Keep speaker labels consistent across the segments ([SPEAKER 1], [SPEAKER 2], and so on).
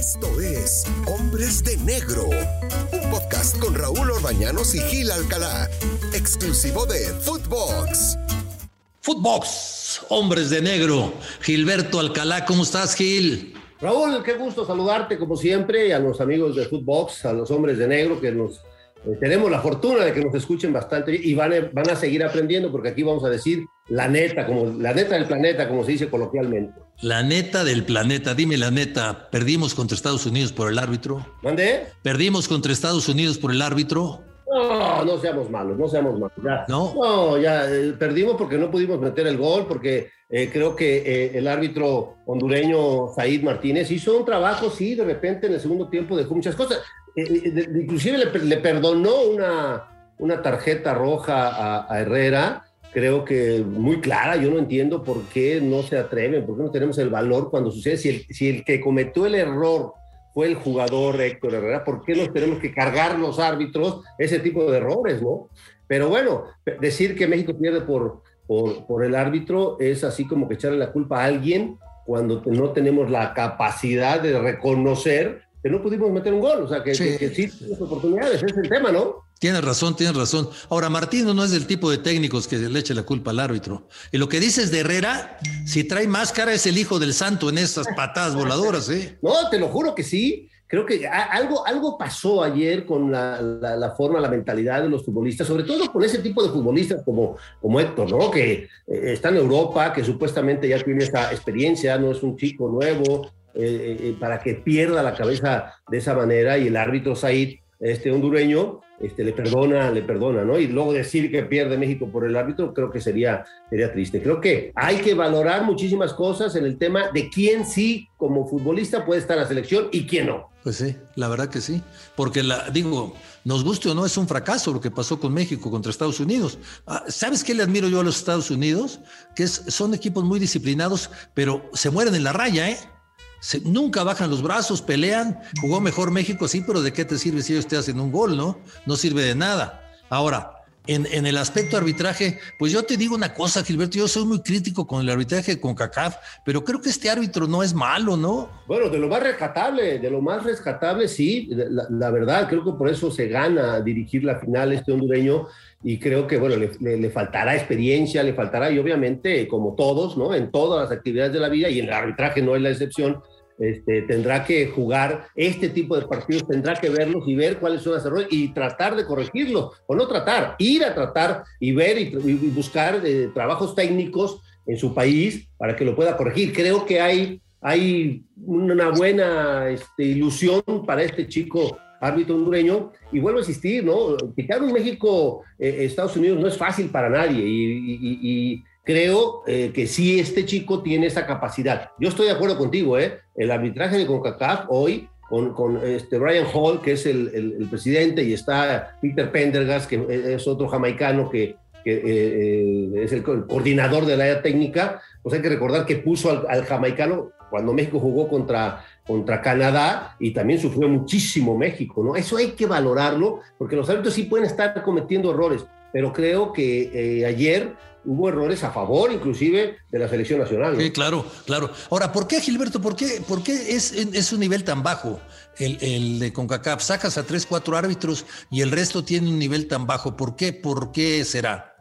[SPEAKER 1] Esto es Hombres de Negro, un podcast con Raúl Orbañanos y Gil Alcalá, exclusivo de Footbox.
[SPEAKER 2] Footbox, Hombres de Negro, Gilberto Alcalá, ¿cómo estás, Gil?
[SPEAKER 3] Raúl, qué gusto saludarte como siempre, a los amigos de Footbox, a los Hombres de Negro que nos eh, tenemos la fortuna de que nos escuchen bastante y van a, van a seguir aprendiendo porque aquí vamos a decir la neta, como la neta del planeta, como se dice coloquialmente.
[SPEAKER 2] La neta del planeta, dime la neta, ¿perdimos contra Estados Unidos por el árbitro?
[SPEAKER 3] ¿Mande?
[SPEAKER 2] ¿Perdimos contra Estados Unidos por el árbitro?
[SPEAKER 3] No, no seamos malos, no seamos malos. Ya, no, no ya eh, perdimos porque no pudimos meter el gol, porque eh, creo que eh, el árbitro hondureño Said Martínez hizo un trabajo, sí, de repente en el segundo tiempo dejó muchas cosas. Inclusive le, perdonó una, una tarjeta roja a, a Herrera creo que muy clara. Yo no entiendo por qué no se atreven, por qué no tenemos el valor cuando sucede. Si el, si el que cometió el error fue el jugador Héctor Herrera, ¿por qué nos tenemos que cargar los árbitros ese tipo de errores, no? Pero bueno, decir que México pierde por, por, por el árbitro es así como que echarle la culpa a alguien cuando no tenemos la capacidad de reconocer que no pudimos meter un gol. O sea, que sí, que, que sí oportunidades, ese es el tema, ¿no?
[SPEAKER 2] Tienes razón, tienes razón. Ahora, Martino no es del tipo de técnicos que le eche la culpa al árbitro. Y lo que dices de Herrera, si trae máscara es el hijo del santo en estas patadas voladoras, ¿eh?
[SPEAKER 3] No, te lo juro que sí. Creo que algo, algo pasó ayer con la, la, forma, la mentalidad de los futbolistas, sobre todo con ese tipo de futbolistas como, como Héctor, ¿no? Que eh, está en Europa, que supuestamente ya tiene esa experiencia, no es un chico nuevo, eh, eh, para que pierda la cabeza de esa manera y el árbitro Said, este hondureño, este, le perdona, le perdona, ¿no? Y luego decir que pierde México por el árbitro, creo que sería, sería triste. Creo que hay que valorar muchísimas cosas en el tema de quién sí, como futbolista, puede estar en la selección y quién no.
[SPEAKER 2] Pues sí, la verdad que sí. Porque, la, digo, nos guste o no, es un fracaso lo que pasó con México contra Estados Unidos. Ah, ¿Sabes qué le admiro yo a los Estados Unidos? Que son equipos muy disciplinados, pero se mueren en la raya, ¿eh? Nunca bajan los brazos, pelean. Jugó mejor México, sí, pero ¿de qué te sirve si ellos te hacen un gol, no? No sirve de nada. Ahora, en, en, el aspecto arbitraje, pues yo te digo una cosa, Gilberto, yo soy muy crítico con el arbitraje con CACAF, pero creo que este árbitro no es malo, ¿no?
[SPEAKER 3] Bueno, de lo más rescatable, de lo más rescatable, sí, la, la verdad, creo que por eso se gana dirigir la final este hondureño y creo que, bueno, le, le, faltará experiencia, le faltará, y obviamente, como todos, ¿no? En todas las actividades de la vida, y en el arbitraje no es la excepción, este, tendrá que jugar este tipo de partidos, tendrá que verlos y ver cuáles son los errores y tratar de corregirlos, o no tratar, ir a tratar y ver y, buscar eh, trabajos técnicos en su país para que lo pueda corregir. Creo que hay, hay una buena este, ilusión para este chico árbitro hondureño, y vuelvo a insistir, ¿no? Quitar un México, eh, Estados Unidos no es fácil para nadie, y, creo eh, que sí este chico tiene esa capacidad. Yo estoy de acuerdo contigo, ¿eh? El arbitraje de CONCACAF hoy, con, con este Brian Hall, que es el, el, presidente, y está Peter Pendergast, que es otro jamaicano que, que eh, eh, es el, coordinador de la área técnica, pues hay que recordar que puso al, al, jamaicano cuando México jugó contra, contra Canadá y también sufrió muchísimo México, ¿no? Eso hay que valorarlo, porque los árbitros sí pueden estar cometiendo errores, pero creo que eh, ayer hubo errores a favor inclusive de la selección nacional.
[SPEAKER 2] ¿no? Sí, claro, claro. Ahora, ¿por qué, Gilberto? ¿Por qué, por qué es, es, un nivel tan bajo el, el, de CONCACAF? Sacas a tres, cuatro árbitros y el resto tiene un nivel tan bajo. ¿Por qué? ¿Por qué será?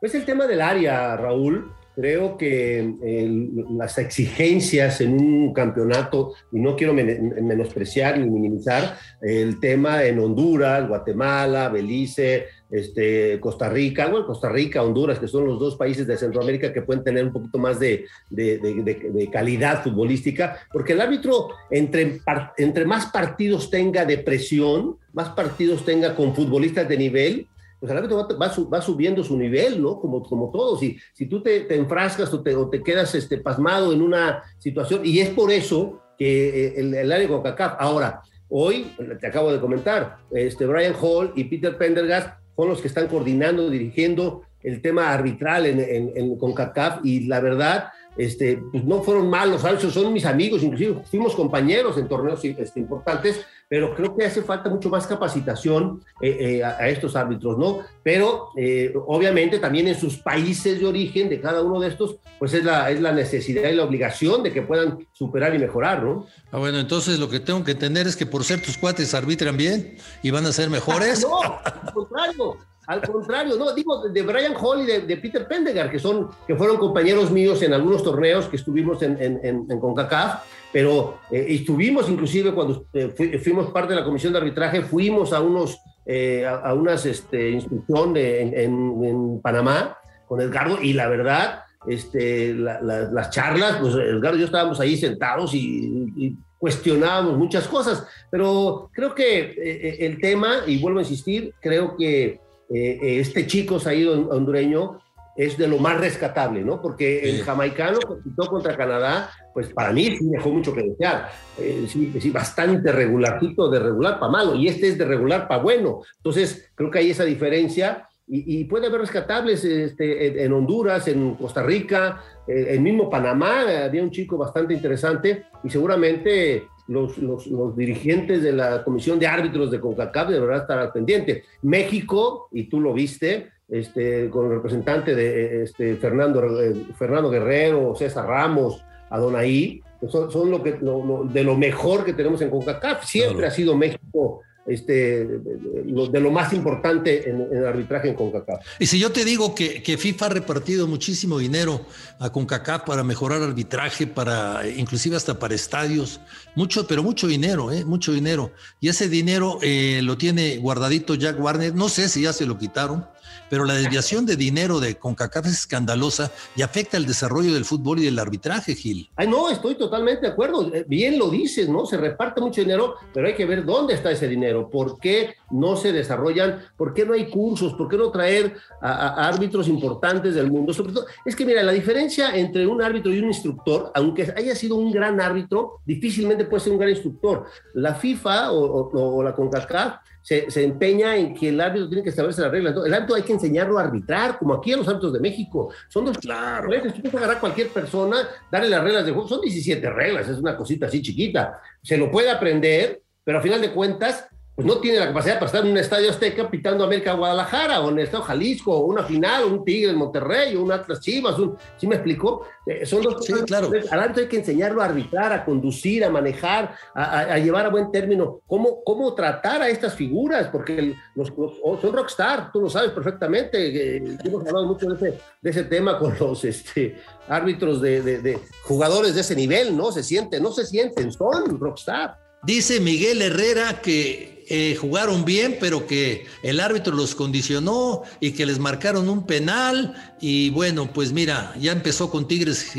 [SPEAKER 3] Es el tema del área, Raúl. Creo que eh, las exigencias en un campeonato, y no quiero men menospreciar ni minimizar, el tema en Honduras, Guatemala, Belice, este, Costa Rica, bueno, Costa Rica, Honduras, que son los dos países de Centroamérica que pueden tener un poquito más de, de, de, de calidad futbolística, porque el árbitro, entre, más partidos tenga de presión, más partidos tenga con futbolistas de nivel, pues el árbitro va, subiendo su nivel, ¿no? Como, como todos. Si, tú te, enfrascas o te, quedas este, pasmado en una situación, y es por eso que eh, el, el área CACAF. Ahora, hoy, te acabo de comentar, este, Brian Hall y Peter Pendergast son los que están coordinando, dirigiendo el tema arbitral en, en, en CONCACAF y la verdad, este, pues no fueron malos árbitros, son mis amigos, inclusive fuimos compañeros en torneos este, importantes, pero creo que hace falta mucho más capacitación eh, eh, a, estos árbitros, ¿no? Pero eh, obviamente también en sus países de origen de cada uno de estos, pues es la, es la necesidad y la obligación de que puedan superar y mejorar, ¿no?
[SPEAKER 2] Ah, bueno, entonces lo que tengo que entender es que por ser tus cuates arbitran bien y van a ser mejores.
[SPEAKER 3] no, al contrario. Al contrario, no, digo de Brian Hall y de, Peter Pendegar, que, son, que fueron compañeros míos en algunos torneos que estuvimos en, en, CONCACAF, pero eh, estuvimos inclusive cuando eh, fuimos parte de la comisión de arbitraje, fuimos a unos, eh, a, unas este, instrucción en, Panamá con Edgardo y la verdad, este, las charlas, pues Edgardo y yo estábamos ahí sentados y, cuestionábamos muchas cosas, pero creo que el tema, y vuelvo a insistir, creo que este chico saído hondureño es de lo más rescatable, ¿no? Porque el jamaicano compitió contra Canadá, pues para mí sí dejó mucho que desear. Eh, sí, sí, bastante regularcito, de regular para malo, y este es de regular para bueno. Entonces, creo que hay esa diferencia. Y, puede haber rescatables este, en, Honduras, en Costa Rica, en, eh, en mismo Panamá, había un chico bastante interesante y seguramente los, los, los, dirigentes de la Comisión de Árbitros de CONCACAF deberán estar al pendiente. México, y tú lo viste, este, con el representante de este, Fernando, eh, Fernando Guerrero, César Ramos, Adonai, son, son lo que, de lo mejor que tenemos en CONCACAF. Siempre ha sido México este, de lo más importante en, arbitraje en CONCACAF.
[SPEAKER 2] Y si yo te digo que, que, FIFA ha repartido muchísimo dinero a CONCACAF para mejorar arbitraje, para inclusive hasta para estadios, mucho, pero mucho dinero, ¿eh? mucho dinero. Y ese dinero eh, lo tiene guardadito Jack Warner, no sé si ya se lo quitaron, pero la desviación de dinero de CONCACAF es escandalosa y afecta el desarrollo del fútbol y del arbitraje, Gil.
[SPEAKER 3] Ay, no, estoy totalmente de acuerdo. Eh, bien lo dices, ¿no? Se reparte mucho dinero, pero hay que ver dónde está ese dinero, por qué no se desarrollan, por qué no hay cursos, por qué no traer a, árbitros importantes del mundo. Sobre todo, es que mira, la diferencia entre un árbitro y un instructor, aunque haya sido un gran árbitro, difícilmente puede ser un gran instructor. La FIFA o, o la CONCACAF se, empeña en que el árbitro tiene que establecer las reglas. el árbitro hay que enseñarlo a arbitrar, como aquí a los árbitros de México. Son dos claro. Tú puedes agarrar a cualquier persona, darle las reglas de juego. Son 17 reglas, es una cosita así chiquita. Se lo puede aprender, pero a final de cuentas pues no tiene la capacidad para estar en un estadio Azteca pitando América Guadalajara o en el estado Jalisco o una final, un Tigre en Monterrey o un Atlas Chivas, un, ¿sí me explicó? Eh, son dos
[SPEAKER 2] sí, claro.
[SPEAKER 3] Árbitro hay que enseñarlo a arbitrar, a conducir, a manejar, a, llevar a buen término cómo, cómo tratar a estas figuras, porque los, oh, son rockstar, tú lo sabes perfectamente. Eh, hemos hablado mucho de ese, de ese tema con los este, árbitros de, de, de jugadores de ese nivel, ¿no? Se sienten, no se sienten, son rockstar.
[SPEAKER 2] Dice Miguel Herrera que eh, jugaron bien, pero que el árbitro los condicionó y que les marcaron un penal. Y bueno, pues mira, ya empezó con Tigres eh,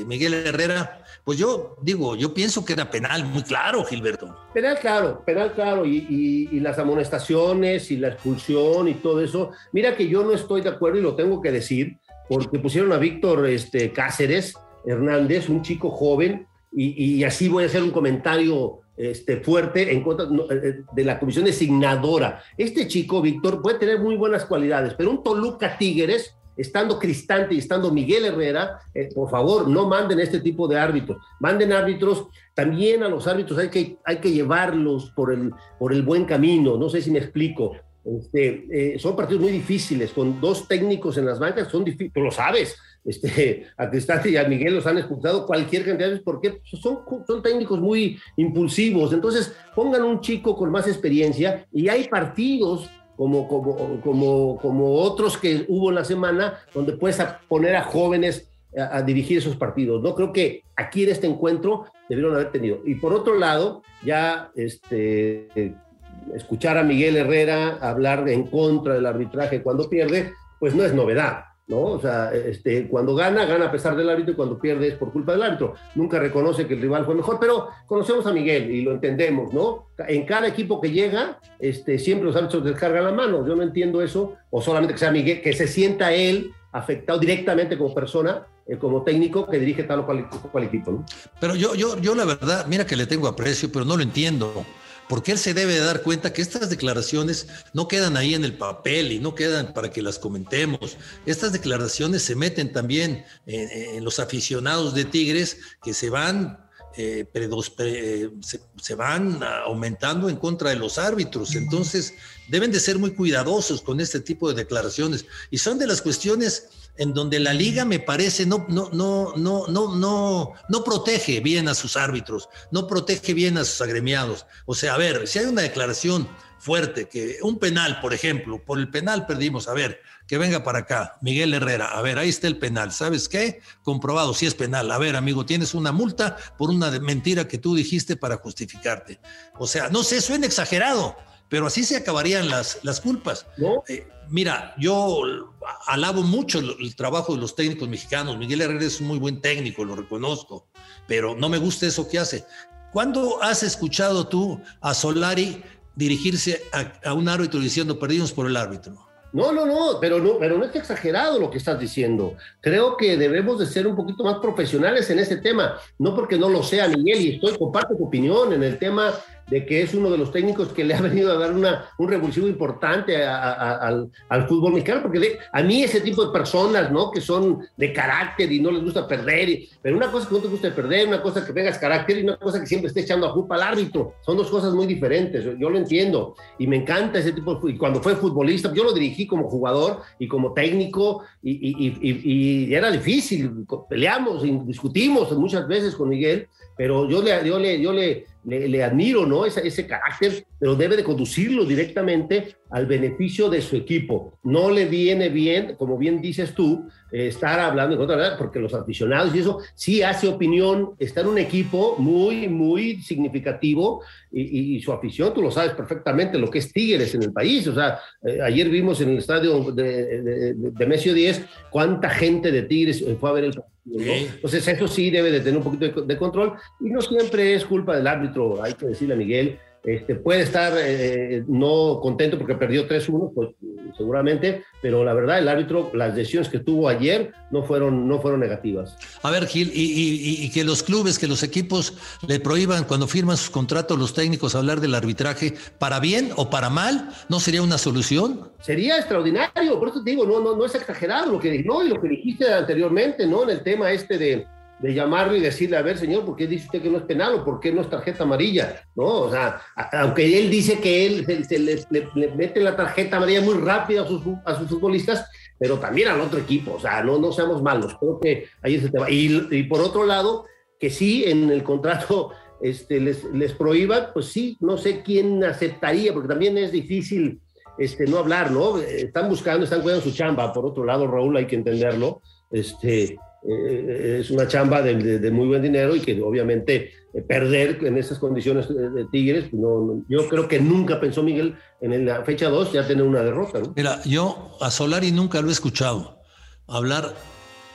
[SPEAKER 2] eh, Miguel Herrera. Pues yo digo, yo pienso que era penal muy claro, Gilberto.
[SPEAKER 3] Penal claro, penal claro, y, las amonestaciones y la expulsión y todo eso. Mira que yo no estoy de acuerdo y lo tengo que decir, porque pusieron a Víctor este, Cáceres Hernández, un chico joven, y, y así voy a hacer un comentario este, fuerte en contra eh, eh, de la comisión designadora. Este chico, Víctor, puede tener muy buenas cualidades, pero un Toluca Tigres, estando Cristante y estando Miguel Herrera, eh, por favor, no manden este tipo de árbitros. Manden árbitros, también a los árbitros hay que, hay que llevarlos por el, por el buen camino. No sé si me explico. Este, son partidos muy difíciles, con dos técnicos en las bancas, son difíciles, tú lo sabes este, a Cristante y a Miguel los han expulsado cualquier cantidad de veces porque son, son técnicos muy impulsivos. Entonces, pongan un chico con más experiencia y hay partidos como, como, como, como otros que hubo en la semana donde puedes poner a jóvenes a, dirigir esos partidos. No creo que aquí en este encuentro debieron haber tenido. Y por otro lado, ya este, escuchar a Miguel Herrera hablar en contra del arbitraje cuando pierde, pues no es novedad. ¿No? O sea, este, cuando gana, gana a pesar del árbitro y cuando pierde es por culpa del árbitro. Nunca reconoce que el rival fue mejor, pero conocemos a Miguel y lo entendemos, ¿no? En cada equipo que llega, este, siempre los árbitros descargan la mano. Yo no entiendo eso, o solamente que sea Miguel, que se sienta él afectado directamente como persona, eh, como técnico que dirige tal o cual, equipo. ¿no?
[SPEAKER 2] Pero yo, yo, yo la verdad, mira que le tengo aprecio, pero no lo entiendo porque él se debe de dar cuenta que estas declaraciones no quedan ahí en el papel y no quedan para que las comentemos. Estas declaraciones se meten también en, los aficionados de Tigres que se van eh, se, van aumentando en contra de los árbitros. Entonces, deben de ser muy cuidadosos con este tipo de declaraciones. Y son de las cuestiones en donde la liga me parece no, no, no, no, no, no, no protege bien a sus árbitros, no protege bien a sus agremiados. O sea, a ver, si hay una declaración fuerte, que un penal, por ejemplo, por el penal perdimos, a ver, que venga para acá, Miguel Herrera, a ver, ahí está el penal, ¿sabes qué? Comprobado, si es penal, a ver, amigo, tienes una multa por una mentira que tú dijiste para justificarte. O sea, no sé, suena exagerado, pero así se acabarían las, las culpas. Eh, mira, yo alabo mucho el, trabajo de los técnicos mexicanos. Miguel Herrera es un muy buen técnico, lo reconozco, pero no me gusta eso que hace. ¿Cuándo has escuchado tú a Solari dirigirse a, a un árbitro diciendo perdimos por el árbitro?
[SPEAKER 3] No, no, no, pero no, pero no es exagerado lo que estás diciendo. Creo que debemos de ser un poquito más profesionales en ese tema. No porque no lo sea Miguel y estoy comparto tu opinión en el tema de que es uno de los técnicos que le ha venido a dar una, un revulsivo importante al, al, fútbol mexicano, porque a mí ese tipo de personas, ¿no? Que son de carácter y no les gusta perder, pero una cosa que no te gusta perder, una cosa que tengas carácter y una cosa que siempre esté echando a culpa al árbitro, son dos cosas muy diferentes, yo lo entiendo y me encanta ese tipo de y cuando fue futbolista, yo lo dirigí como jugador y como técnico y, era difícil, peleamos, discutimos muchas veces con Miguel, pero yo le, yo le, le, admiro, ¿no? Ese, ese carácter, pero debe de conducirlo directamente al beneficio de su equipo. No le viene bien, como bien dices tú, eh, estar hablando en contra de porque los aficionados y eso sí hace opinión, está en un equipo muy, muy significativo y, su afición, tú lo sabes perfectamente, lo que es Tigres en el país. O sea, eh, ayer vimos en el estadio de, de, Mesio 10 cuánta gente de Tigres fue a ver el entonces eso sí debe de tener un poquito de, control. Y no siempre es culpa del árbitro, hay que decirle a Miguel, este, puede estar eh, no contento porque perdió 3-1, pues seguramente, pero la verdad el árbitro, las decisiones que tuvo ayer no fueron, no fueron negativas.
[SPEAKER 2] A ver, Gil, y, que los clubes, que los equipos le prohíban cuando firman sus contratos los técnicos hablar del arbitraje, para bien o para mal, ¿no sería una solución?
[SPEAKER 3] Sería extraordinario, por eso te digo, no, no, no es exagerado lo que, no, y lo que dijiste anteriormente, ¿no? En el tema este de de llamarlo y decirle, a ver, señor, ¿por qué dice usted que no es penal o por qué no es tarjeta amarilla? ¿No? O sea, aunque él dice que él se, le, mete la tarjeta amarilla muy rápido a sus, a sus futbolistas, pero también al otro equipo, o sea, no, no seamos malos, creo que ahí es el tema. Y, y por otro lado, que sí, en el contrato este, les, les prohíban, pues sí, no sé quién aceptaría, porque también es difícil este, no hablar, ¿no? Están buscando, están cuidando su chamba, por otro lado, Raúl, hay que entenderlo, este, eh, es una chamba de, muy buen dinero y que obviamente eh, perder en esas condiciones de, Tigres, pues no, yo creo que nunca pensó Miguel en la fecha 2 ya tener una derrota.
[SPEAKER 2] Mira, yo a Solari nunca lo he escuchado hablar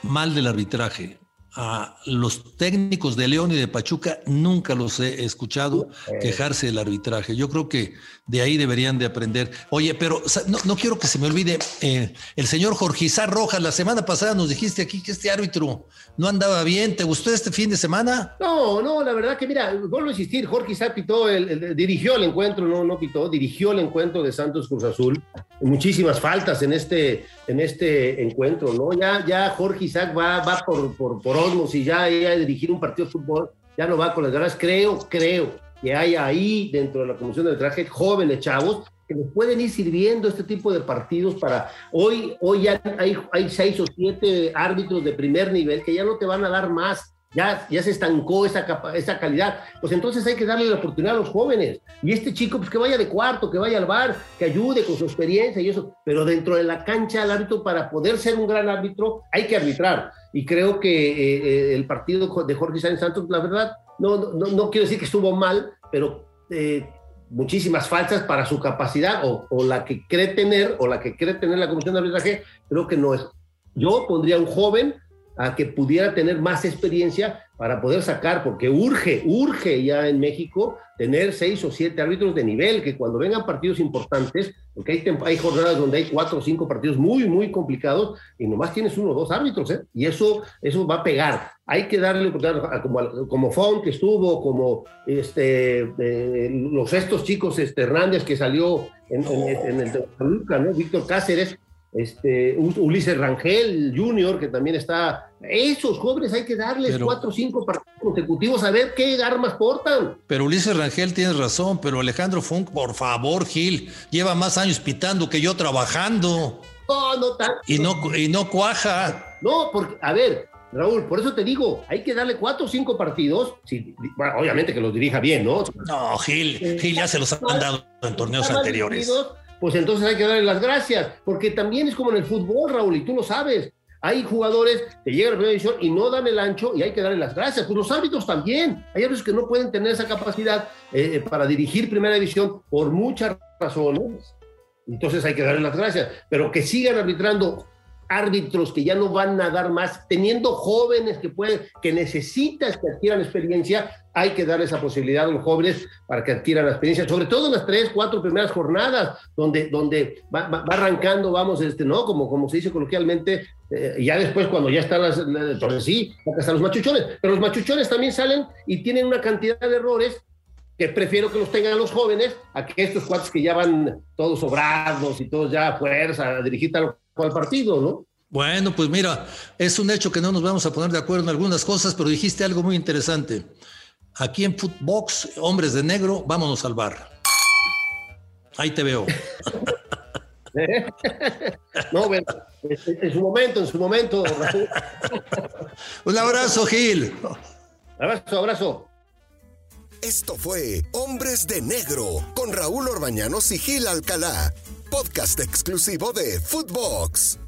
[SPEAKER 2] mal del arbitraje a los técnicos de León y de Pachuca nunca los he escuchado quejarse del arbitraje. Yo creo que de ahí deberían de aprender. Oye, pero no, quiero que se me olvide, eh, el señor Jorgizar Rojas, la semana pasada nos dijiste aquí que este árbitro no andaba bien. ¿Te gustó este fin de semana?
[SPEAKER 3] No, no, la verdad que mira, vuelvo a insistir, Jorgizar pitó, el, dirigió el encuentro, no, no pitó, dirigió el encuentro de Santos Cruz Azul. Muchísimas faltas en este, en este encuentro, ¿no? Ya, ya Jorge Isaac va, va por, por, por y ya, ya dirigir un partido de fútbol, ya no va con las ganas. Creo, creo que hay ahí dentro de la Comisión de Traje jóvenes chavos que les pueden ir sirviendo este tipo de partidos para hoy, hoy ya hay, hay seis o siete árbitros de primer nivel que ya no te van a dar más ya, ya se estancó esa, esa calidad, pues entonces hay que darle la oportunidad a los jóvenes. Y este chico, pues que vaya de cuarto, que vaya al bar, que ayude con su experiencia y eso, pero dentro de la cancha el árbitro, para poder ser un gran árbitro, hay que arbitrar. Y creo que eh, eh, el partido de Jorge Sáenz Santos, la verdad, no, no, no, quiero decir que estuvo mal, pero eh, muchísimas falsas para su capacidad o, o la que cree tener, o la que cree tener la comisión de arbitraje, creo que no es. Yo pondría un joven a que pudiera tener más experiencia para poder sacar, porque urge, urge ya en México tener seis o siete árbitros de nivel, que cuando vengan partidos importantes, porque hay, hay jornadas donde hay cuatro o cinco partidos muy, muy complicados, y nomás tienes uno o dos árbitros, ¿eh? y eso, eso va a pegar. Hay que darle oportunidad, como, como Font que estuvo, como este, eh, los estos chicos este, Hernández que salió en, en, el ¿no? Víctor Cáceres, este, Ulises Rangel Jr., que también está. Esos jóvenes hay que darles cuatro o cinco partidos consecutivos a ver qué armas portan.
[SPEAKER 2] Pero Ulises Rangel tiene razón, pero Alejandro Funk, por favor, Gil, lleva más años pitando que yo trabajando.
[SPEAKER 3] No, no tanto.
[SPEAKER 2] Y no, y no cuaja.
[SPEAKER 3] No, porque, a ver, Raúl, por eso te digo, hay que darle cuatro o cinco partidos, obviamente que los dirija bien, ¿no?
[SPEAKER 2] No, Gil, Gil ya se los han dado en torneos anteriores
[SPEAKER 3] pues entonces hay que darle las gracias, porque también es como en el fútbol, Raúl, y tú lo sabes. Hay jugadores que llegan a la primera división y no dan el ancho y hay que darle las gracias. Pues los árbitros también. Hay árbitros que no pueden tener esa capacidad eh, para dirigir primera división por muchas razones. Entonces hay que darle las gracias. Pero que sigan arbitrando árbitros que ya no van a dar más, teniendo jóvenes que pueden, que necesitas que adquieran experiencia, hay que dar esa posibilidad a los jóvenes para que adquieran la experiencia, sobre todo en las tres, cuatro primeras jornadas, donde, donde va, arrancando, vamos, este, ¿no? Como, como se dice coloquialmente, eh, ya después cuando ya están las, sí, están los machuchones, pero los machuchones también salen y tienen una cantidad de errores que prefiero que los tengan los jóvenes a que estos cuates que ya van todos sobrados y todos ya a fuerza a dirigir tal al partido, ¿no?
[SPEAKER 2] Bueno, pues mira, es un hecho que no nos vamos a poner de acuerdo en algunas cosas, pero dijiste algo muy interesante. Aquí en Footbox, hombres de negro, vámonos al bar. Ahí te veo.
[SPEAKER 3] no, bueno, en su momento, en su momento.
[SPEAKER 2] un abrazo, Gil.
[SPEAKER 3] Abrazo, abrazo.
[SPEAKER 1] Esto fue Hombres de Negro con Raúl Orbañanos y Gil Alcalá, podcast exclusivo de Footbox.